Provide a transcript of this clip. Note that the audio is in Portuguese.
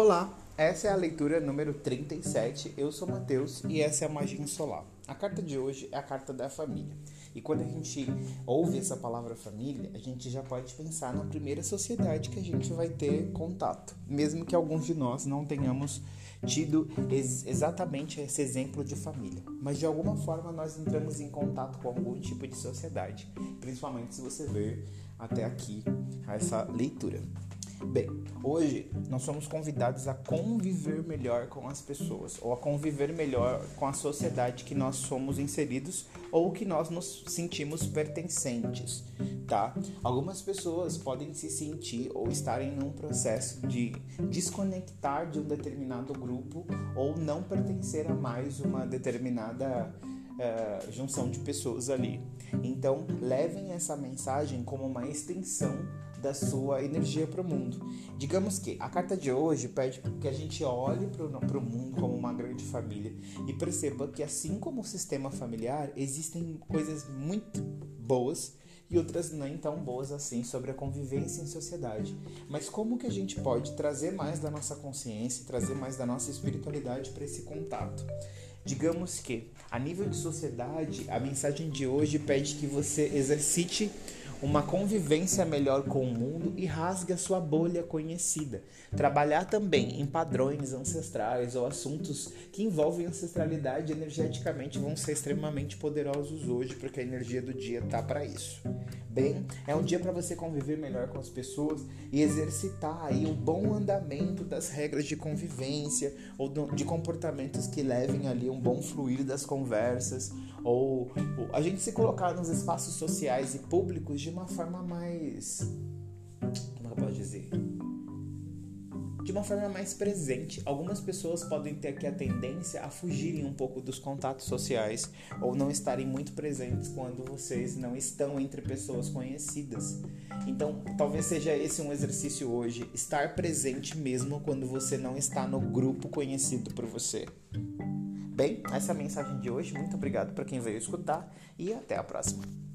Olá, essa é a leitura número 37. Eu sou Matheus e essa é a Magia Solar. A carta de hoje é a carta da família. E quando a gente ouve essa palavra família, a gente já pode pensar na primeira sociedade que a gente vai ter contato, mesmo que alguns de nós não tenhamos tido ex exatamente esse exemplo de família. Mas de alguma forma nós entramos em contato com algum tipo de sociedade, principalmente se você ver até aqui essa leitura. Bem, hoje nós somos convidados a conviver melhor com as pessoas, ou a conviver melhor com a sociedade que nós somos inseridos ou que nós nos sentimos pertencentes, tá? Algumas pessoas podem se sentir ou estarem num processo de desconectar de um determinado grupo ou não pertencer a mais uma determinada uh, junção de pessoas ali. Então, levem essa mensagem como uma extensão da sua energia para o mundo. Digamos que a carta de hoje pede que a gente olhe para o mundo como uma grande família e perceba que, assim como o sistema familiar, existem coisas muito boas e outras nem tão boas assim sobre a convivência em sociedade. Mas como que a gente pode trazer mais da nossa consciência, trazer mais da nossa espiritualidade para esse contato? Digamos que, a nível de sociedade, a mensagem de hoje pede que você exercite uma convivência melhor com o mundo e rasgue a sua bolha conhecida. Trabalhar também em padrões ancestrais ou assuntos que envolvem ancestralidade energeticamente vão ser extremamente poderosos hoje, porque a energia do dia tá para isso. Bem, é um dia para você conviver melhor com as pessoas e exercitar aí o bom andamento das regras de convivência ou de comportamentos que levem ali um bom fluir das conversas ou, ou a gente se colocar nos espaços sociais e públicos de uma forma mais. Como eu posso dizer? De uma forma mais presente. Algumas pessoas podem ter aqui a tendência a fugirem um pouco dos contatos sociais ou não estarem muito presentes quando vocês não estão entre pessoas conhecidas. Então, talvez seja esse um exercício hoje, estar presente mesmo quando você não está no grupo conhecido por você. Bem, essa é a mensagem de hoje. Muito obrigado para quem veio escutar e até a próxima.